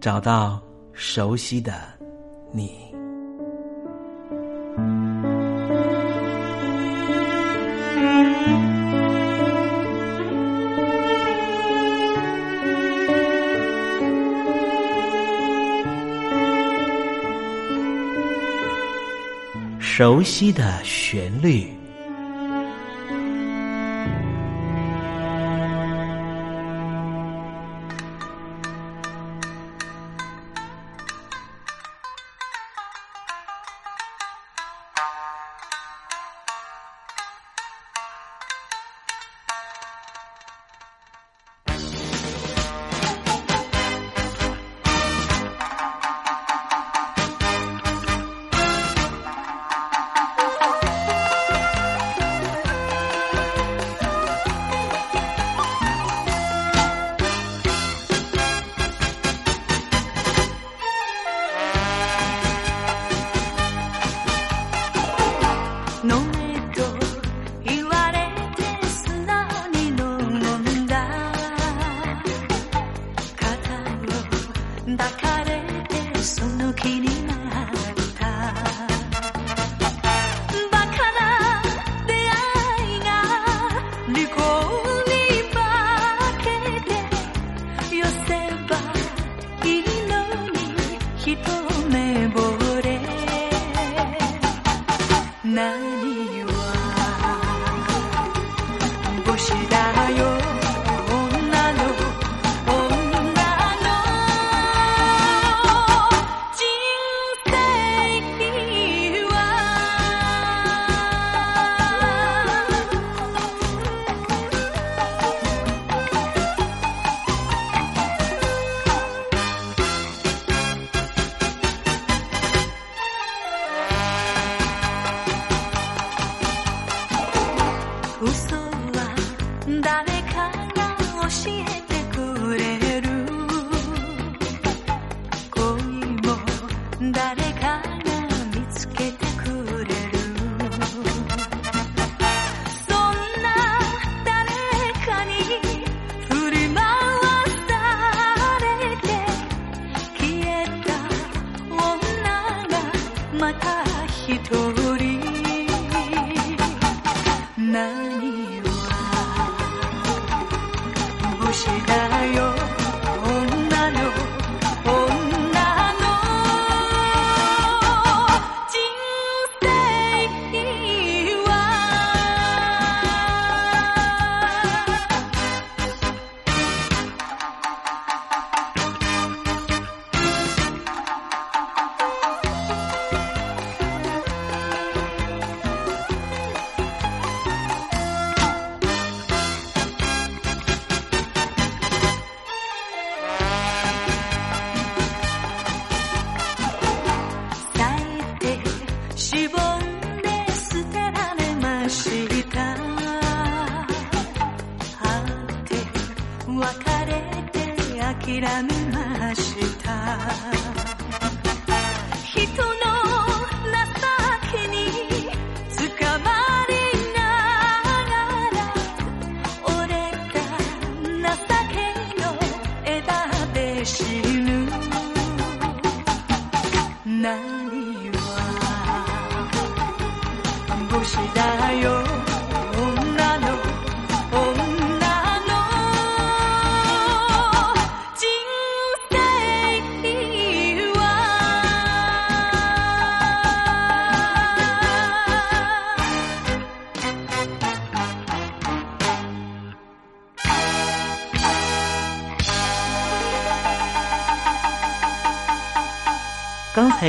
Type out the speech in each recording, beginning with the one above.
找到熟悉的你，熟悉的旋律。triste.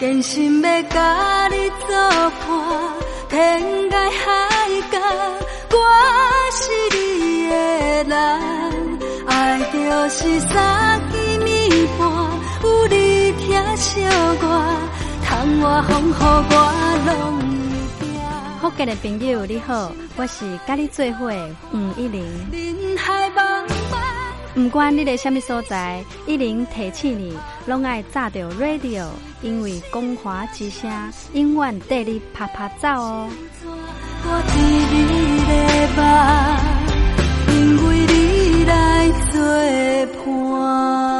真心要甲你作伴，天涯海角，我是你的人。爱就是三更暝半，有你疼惜我，窗外风雨我拢会惊。福建的朋友你好，我是甲你做伙的吴一玲。人海茫不管你在什么所在，一零提起你，拢爱炸着 radio，因为光华之声永远带你啪啪走哦。我伫你的梦，因为你来作伴。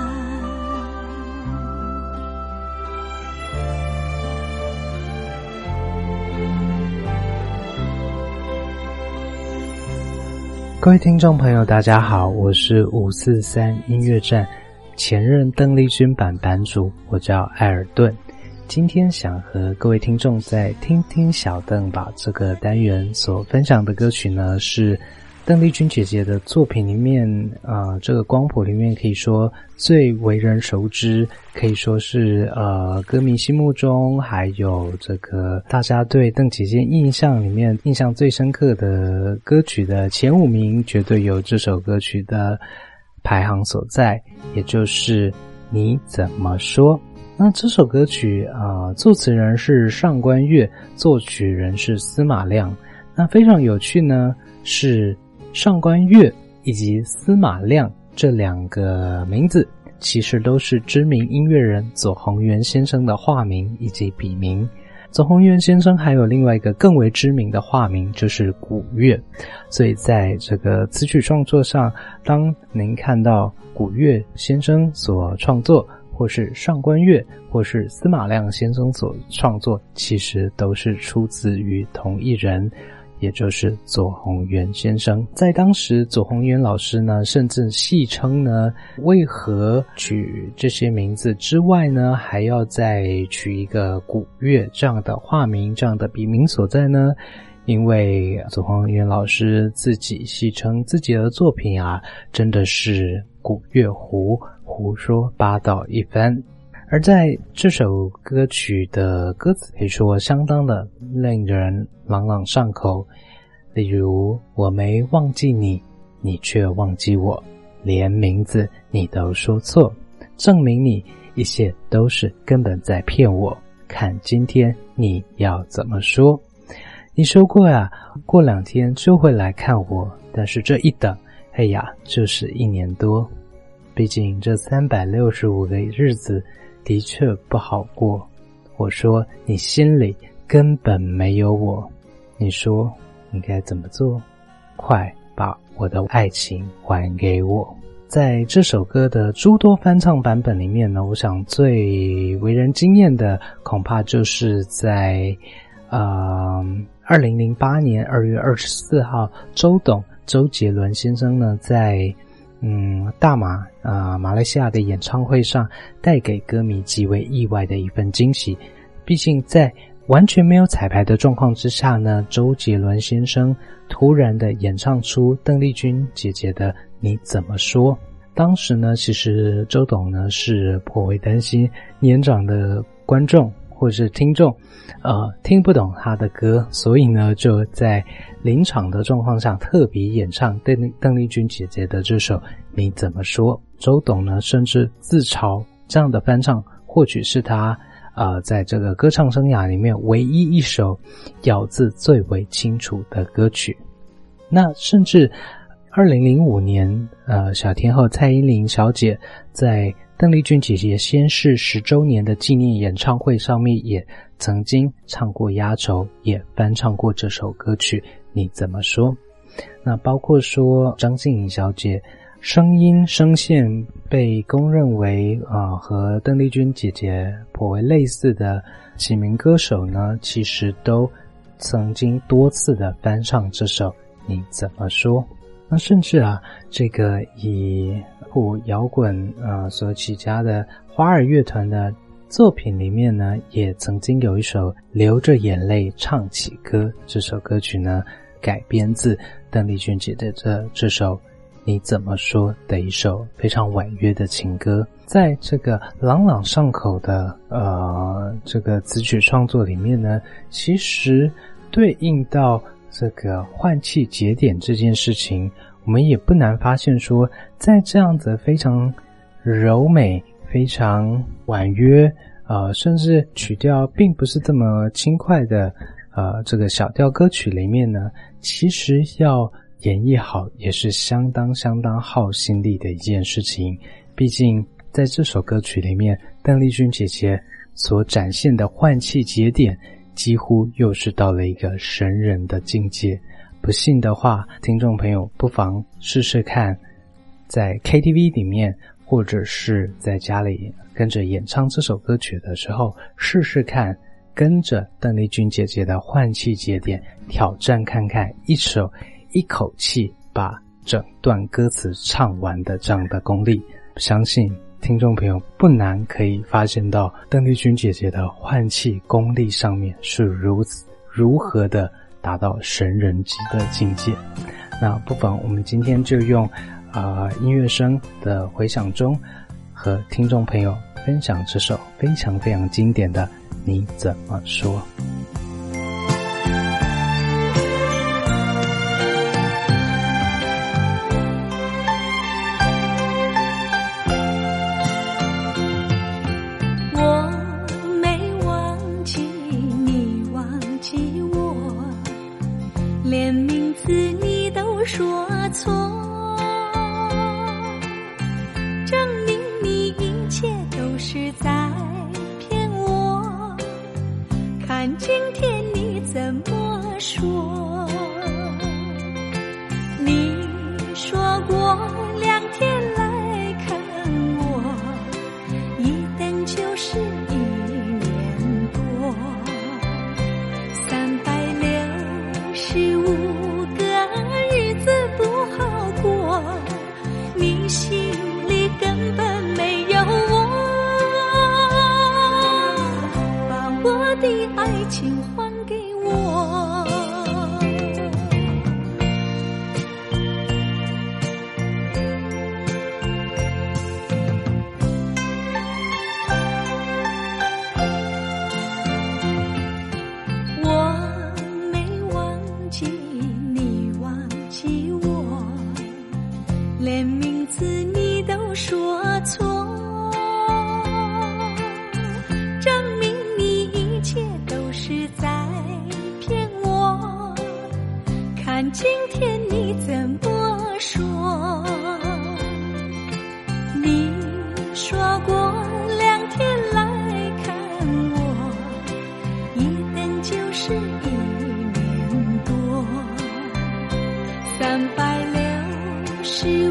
各位听众朋友，大家好，我是五四三音乐站前任邓丽君版版主，我叫艾尔顿。今天想和各位听众在听听小邓吧这个单元所分享的歌曲呢是。邓丽君姐姐的作品里面，啊，这个光谱里面可以说最为人熟知，可以说是呃，歌迷心目中还有这个大家对邓姐姐印象里面印象最深刻的歌曲的前五名，绝对有这首歌曲的排行所在，也就是你怎么说？那这首歌曲啊，作词人是上官月，作曲人是司马亮。那非常有趣呢，是。上官月以及司马亮这两个名字，其实都是知名音乐人左宏元先生的化名以及笔名。左宏元先生还有另外一个更为知名的化名，就是古月。所以在这个词曲创作上，当您看到古月先生所创作，或是上官月，或是司马亮先生所创作，其实都是出自于同一人。也就是左宏元先生，在当时，左宏元老师呢，甚至戏称呢，为何取这些名字之外呢，还要再取一个古月这样的化名、这样的笔名所在呢？因为左宏元老师自己戏称自己的作品啊，真的是古月胡胡说八道一番。而在这首歌曲的歌词可以说相当的令人朗朗上口，例如“我没忘记你，你却忘记我，连名字你都说错，证明你一切都是根本在骗我。看今天你要怎么说？你说过呀，过两天就会来看我，但是这一等，哎呀，就是一年多。毕竟这三百六十五个日子。”的确不好过。我说你心里根本没有我。你说应该怎么做？快把我的爱情还给我。在这首歌的诸多翻唱版本里面呢，我想最为人惊艳的，恐怕就是在呃二零零八年二月二十四号，周董周杰伦先生呢在。嗯，大马啊，马来西亚的演唱会上带给歌迷极为意外的一份惊喜。毕竟在完全没有彩排的状况之下呢，周杰伦先生突然的演唱出邓丽君姐姐的《你怎么说》。当时呢，其实周董呢是颇为担心年长的观众或者是听众，呃，听不懂他的歌，所以呢，就在临场的状况下特别演唱邓邓丽君姐姐的这首《你怎么说》。周董呢，甚至自嘲这样的翻唱，或许是他呃在这个歌唱生涯里面唯一一首咬字最为清楚的歌曲。那甚至二零零五年，呃，小天后蔡依林小姐在。邓丽君姐姐仙逝十周年的纪念演唱会上面，也曾经唱过压轴，也翻唱过这首歌曲。你怎么说？那包括说张静颖小姐声音声线被公认为啊和邓丽君姐姐颇为类似的几名歌手呢，其实都曾经多次的翻唱这首。你怎么说？那甚至啊，这个以。普摇滚啊所起家的花儿乐团的作品里面呢，也曾经有一首《流着眼泪唱起歌》。这首歌曲呢，改编自邓丽君姐的这这首《你怎么说》的一首非常婉约的情歌。在这个朗朗上口的呃这个词曲创作里面呢，其实对应到这个换气节点这件事情。我们也不难发现，说在这样子非常柔美、非常婉约，呃，甚至曲调并不是这么轻快的，呃，这个小调歌曲里面呢，其实要演绎好也是相当相当耗心力的一件事情。毕竟在这首歌曲里面，邓丽君姐姐所展现的换气节点，几乎又是到了一个神人的境界。不信的话，听众朋友不妨试试看，在 KTV 里面，或者是在家里跟着演唱这首歌曲的时候，试试看跟着邓丽君姐姐的换气节点挑战看看，一首一口气把整段歌词唱完的这样的功力，相信听众朋友不难可以发现到邓丽君姐姐的换气功力上面是如此如何的。达到神人级的境界，那不妨我们今天就用，啊音乐声的回响中，和听众朋友分享这首非常非常经典的《你怎么说》。情。三百六十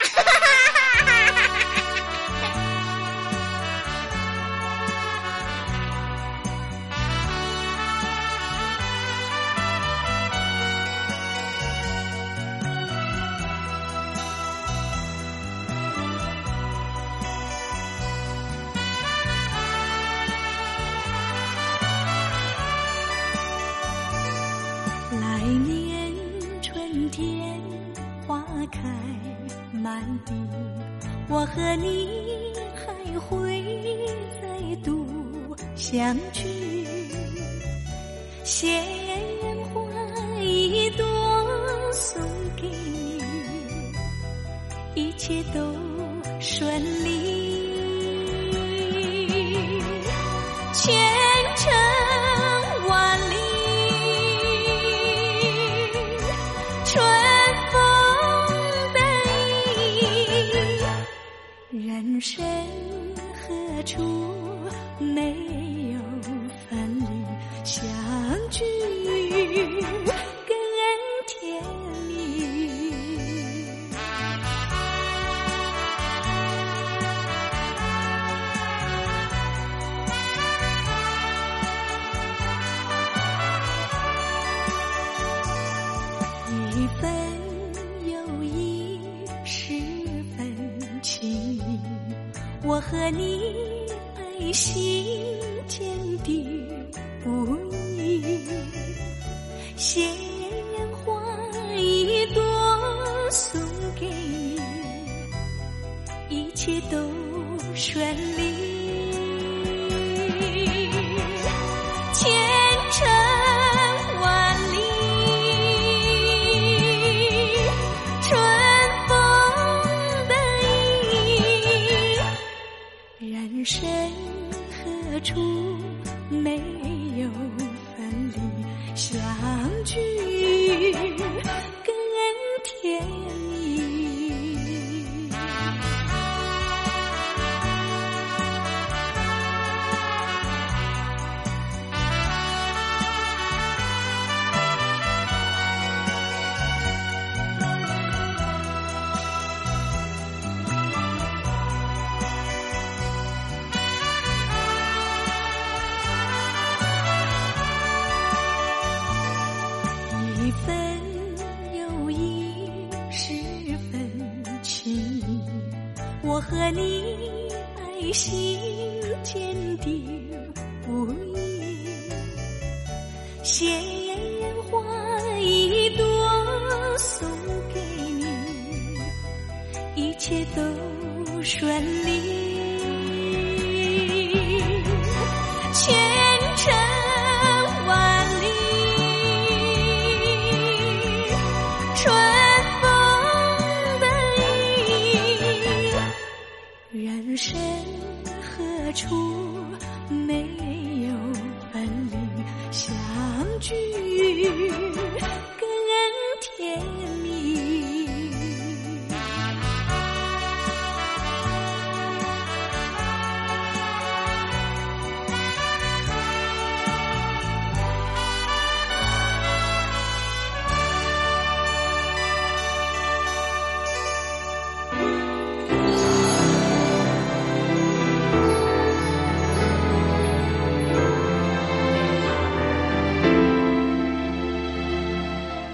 相聚，鲜花一朵送给你，一切都顺利。我和你爱心坚定不移，鲜花一朵送给你，一切都顺和你更